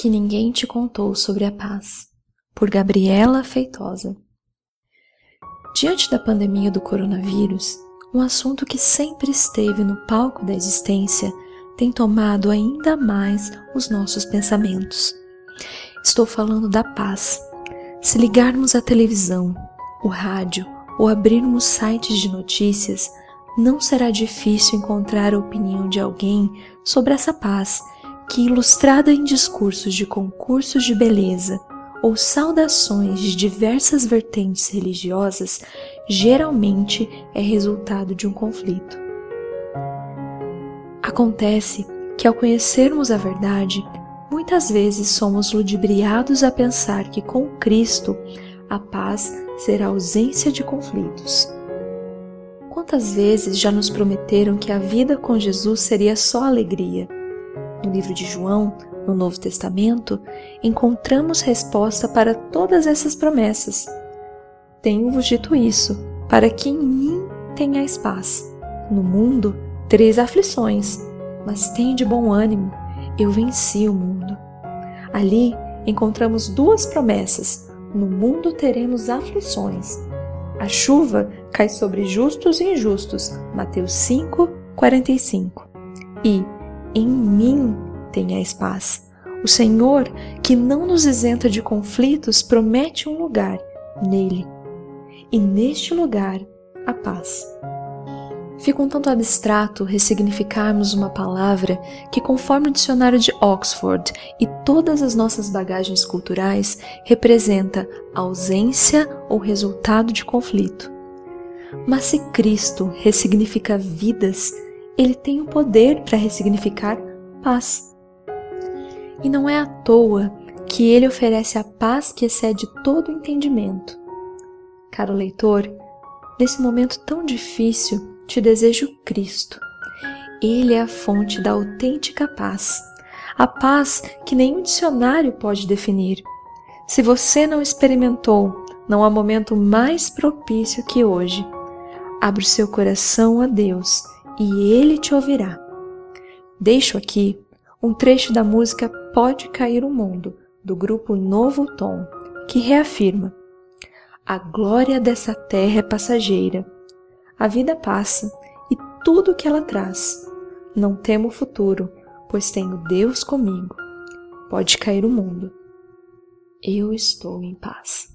que ninguém te contou sobre a paz, por Gabriela Feitosa. Diante da pandemia do coronavírus, um assunto que sempre esteve no palco da existência tem tomado ainda mais os nossos pensamentos. Estou falando da paz. Se ligarmos a televisão, o rádio ou abrirmos sites de notícias, não será difícil encontrar a opinião de alguém sobre essa paz que, ilustrada em discursos de concursos de beleza ou saudações de diversas vertentes religiosas, geralmente é resultado de um conflito. Acontece que, ao conhecermos a verdade, muitas vezes somos ludibriados a pensar que com Cristo a paz será ausência de conflitos. Quantas vezes já nos prometeram que a vida com Jesus seria só alegria? No livro de João, no Novo Testamento, encontramos resposta para todas essas promessas. Tenho-vos dito isso, para que em mim tenhais paz. No mundo três aflições, mas de bom ânimo, eu venci o mundo. Ali encontramos duas promessas: no mundo teremos aflições. A chuva cai sobre justos e injustos. Mateus 5, 45. E em mim tenhais paz. O Senhor, que não nos isenta de conflitos, promete um lugar nele. E neste lugar, a paz. Fica um tanto abstrato ressignificarmos uma palavra que, conforme o dicionário de Oxford e todas as nossas bagagens culturais, representa ausência ou resultado de conflito. Mas se Cristo ressignifica vidas, ele tem o poder para ressignificar paz. E não é à toa que ele oferece a paz que excede todo entendimento. Caro leitor, nesse momento tão difícil, te desejo Cristo. Ele é a fonte da autêntica paz, a paz que nenhum dicionário pode definir. Se você não experimentou, não há momento mais propício que hoje. Abra o seu coração a Deus e Ele te ouvirá. Deixo aqui um trecho da música Pode Cair o Mundo, do grupo Novo Tom, que reafirma: A glória dessa terra é passageira a vida passa e tudo o que ela traz. Não temo o futuro, pois tenho Deus comigo. Pode cair o mundo. Eu estou em paz.